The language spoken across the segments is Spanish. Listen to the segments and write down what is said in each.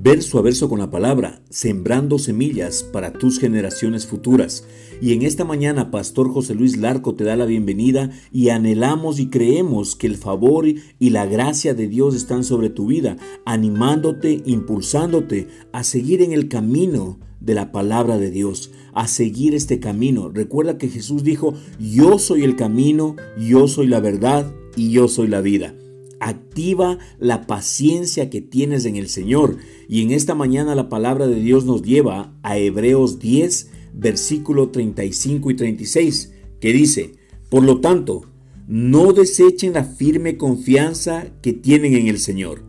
verso a verso con la palabra, sembrando semillas para tus generaciones futuras. Y en esta mañana, Pastor José Luis Larco te da la bienvenida y anhelamos y creemos que el favor y la gracia de Dios están sobre tu vida, animándote, impulsándote a seguir en el camino de la palabra de Dios, a seguir este camino. Recuerda que Jesús dijo, yo soy el camino, yo soy la verdad y yo soy la vida. Activa la paciencia que tienes en el Señor. Y en esta mañana la palabra de Dios nos lleva a Hebreos 10, versículo 35 y 36, que dice, por lo tanto, no desechen la firme confianza que tienen en el Señor.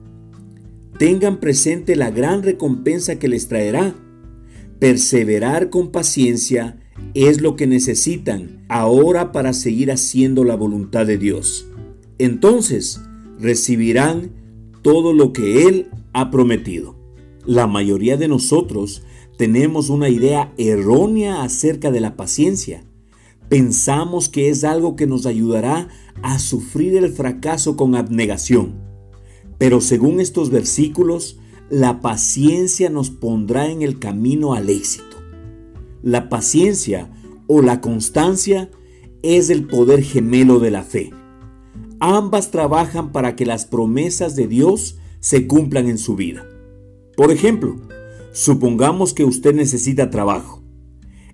Tengan presente la gran recompensa que les traerá. Perseverar con paciencia es lo que necesitan ahora para seguir haciendo la voluntad de Dios. Entonces, recibirán todo lo que Él ha prometido. La mayoría de nosotros tenemos una idea errónea acerca de la paciencia. Pensamos que es algo que nos ayudará a sufrir el fracaso con abnegación. Pero según estos versículos, la paciencia nos pondrá en el camino al éxito. La paciencia o la constancia es el poder gemelo de la fe. Ambas trabajan para que las promesas de Dios se cumplan en su vida. Por ejemplo, supongamos que usted necesita trabajo.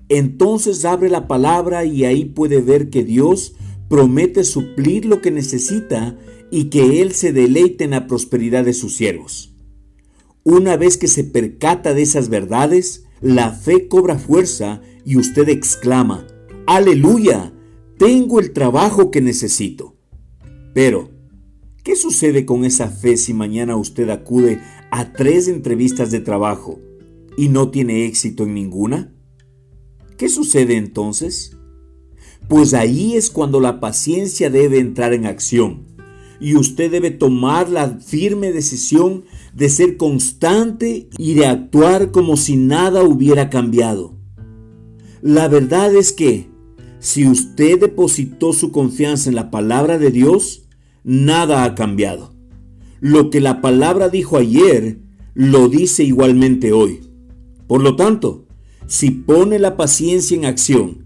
Entonces abre la palabra y ahí puede ver que Dios promete suplir lo que necesita y que Él se deleite en la prosperidad de sus siervos. Una vez que se percata de esas verdades, la fe cobra fuerza y usted exclama, aleluya, tengo el trabajo que necesito. Pero, ¿qué sucede con esa fe si mañana usted acude a tres entrevistas de trabajo y no tiene éxito en ninguna? ¿Qué sucede entonces? Pues ahí es cuando la paciencia debe entrar en acción y usted debe tomar la firme decisión de ser constante y de actuar como si nada hubiera cambiado. La verdad es que si usted depositó su confianza en la palabra de Dios, nada ha cambiado. Lo que la palabra dijo ayer, lo dice igualmente hoy. Por lo tanto, si pone la paciencia en acción,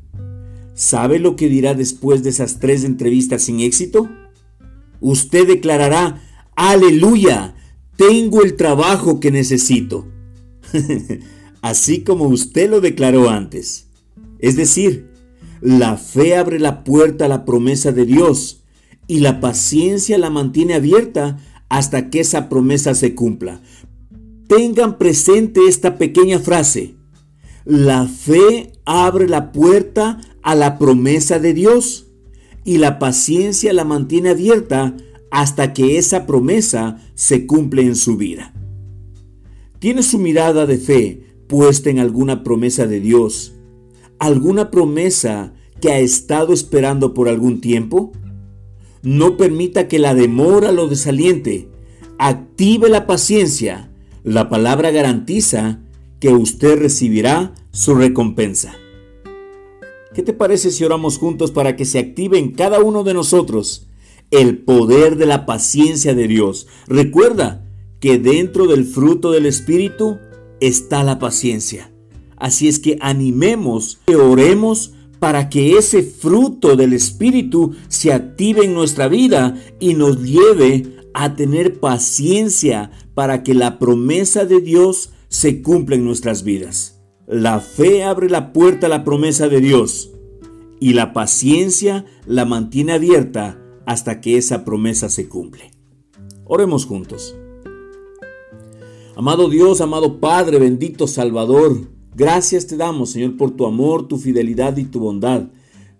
¿sabe lo que dirá después de esas tres entrevistas sin éxito? Usted declarará, aleluya, tengo el trabajo que necesito. Así como usted lo declaró antes. Es decir, la fe abre la puerta a la promesa de Dios y la paciencia la mantiene abierta hasta que esa promesa se cumpla. Tengan presente esta pequeña frase. La fe abre la puerta a la promesa de Dios y la paciencia la mantiene abierta hasta que esa promesa se cumple en su vida. ¿Tiene su mirada de fe puesta en alguna promesa de Dios? ¿Alguna promesa que ha estado esperando por algún tiempo? No permita que la demora lo desaliente. Active la paciencia. La palabra garantiza que usted recibirá su recompensa. ¿Qué te parece si oramos juntos para que se active en cada uno de nosotros el poder de la paciencia de Dios? Recuerda que dentro del fruto del Espíritu está la paciencia. Así es que animemos y oremos para que ese fruto del Espíritu se active en nuestra vida y nos lleve a tener paciencia para que la promesa de Dios se cumpla en nuestras vidas. La fe abre la puerta a la promesa de Dios y la paciencia la mantiene abierta hasta que esa promesa se cumple. Oremos juntos. Amado Dios, amado Padre, bendito Salvador, Gracias te damos, Señor, por tu amor, tu fidelidad y tu bondad.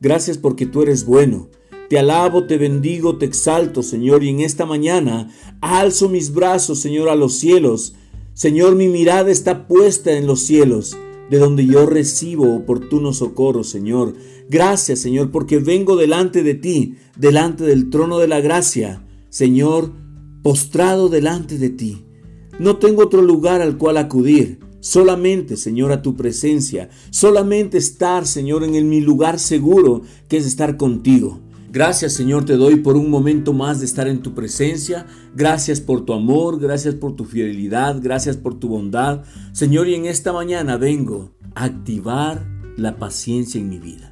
Gracias porque tú eres bueno. Te alabo, te bendigo, te exalto, Señor, y en esta mañana alzo mis brazos, Señor, a los cielos. Señor, mi mirada está puesta en los cielos, de donde yo recibo oportuno socorro, Señor. Gracias, Señor, porque vengo delante de ti, delante del trono de la gracia, Señor, postrado delante de ti. No tengo otro lugar al cual acudir. Solamente, Señor, a tu presencia. Solamente estar, Señor, en mi lugar seguro, que es estar contigo. Gracias Señor te doy por un momento más de estar en tu presencia. Gracias por tu amor, gracias por tu fidelidad, gracias por tu bondad. Señor, y en esta mañana vengo a activar la paciencia en mi vida.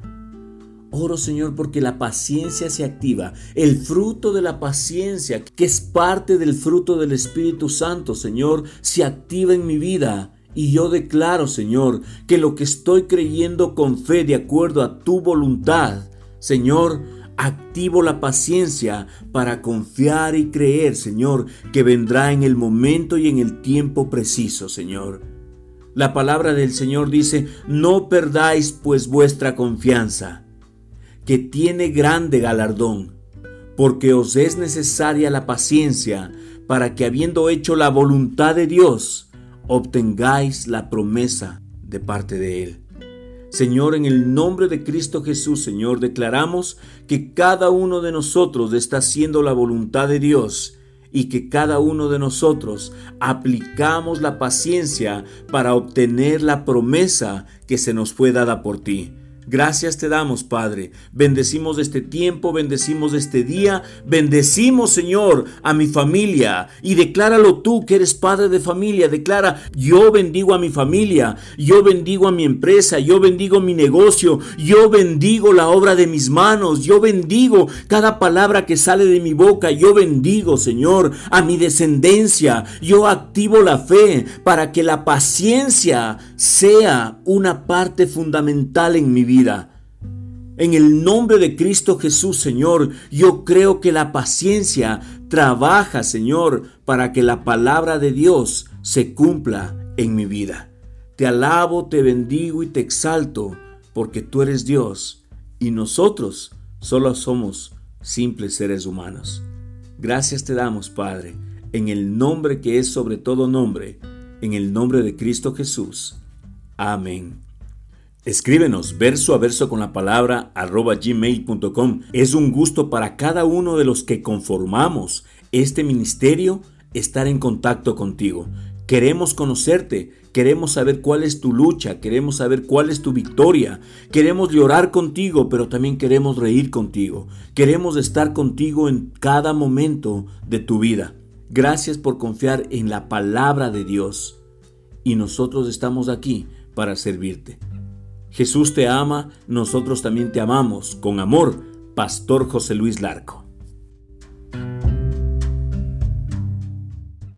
Oro Señor porque la paciencia se activa, el fruto de la paciencia, que es parte del fruto del Espíritu Santo, Señor, se activa en mi vida. Y yo declaro, Señor, que lo que estoy creyendo con fe de acuerdo a tu voluntad, Señor, activo la paciencia para confiar y creer, Señor, que vendrá en el momento y en el tiempo preciso, Señor. La palabra del Señor dice, no perdáis pues vuestra confianza, que tiene grande galardón, porque os es necesaria la paciencia para que habiendo hecho la voluntad de Dios, obtengáis la promesa de parte de Él. Señor, en el nombre de Cristo Jesús, Señor, declaramos que cada uno de nosotros está haciendo la voluntad de Dios y que cada uno de nosotros aplicamos la paciencia para obtener la promesa que se nos fue dada por ti. Gracias te damos, Padre. Bendecimos este tiempo, bendecimos este día, bendecimos, Señor, a mi familia. Y decláralo tú que eres padre de familia. Declara, yo bendigo a mi familia, yo bendigo a mi empresa, yo bendigo mi negocio, yo bendigo la obra de mis manos, yo bendigo cada palabra que sale de mi boca, yo bendigo, Señor, a mi descendencia. Yo activo la fe para que la paciencia sea una parte fundamental en mi en el nombre de Cristo Jesús, Señor, yo creo que la paciencia trabaja, Señor, para que la palabra de Dios se cumpla en mi vida. Te alabo, te bendigo y te exalto, porque tú eres Dios y nosotros solo somos simples seres humanos. Gracias te damos, Padre, en el nombre que es sobre todo nombre, en el nombre de Cristo Jesús. Amén. Escríbenos verso a verso con la palabra arroba gmail.com. Es un gusto para cada uno de los que conformamos este ministerio estar en contacto contigo. Queremos conocerte, queremos saber cuál es tu lucha, queremos saber cuál es tu victoria, queremos llorar contigo, pero también queremos reír contigo, queremos estar contigo en cada momento de tu vida. Gracias por confiar en la palabra de Dios y nosotros estamos aquí para servirte. Jesús te ama, nosotros también te amamos. Con amor, Pastor José Luis Larco.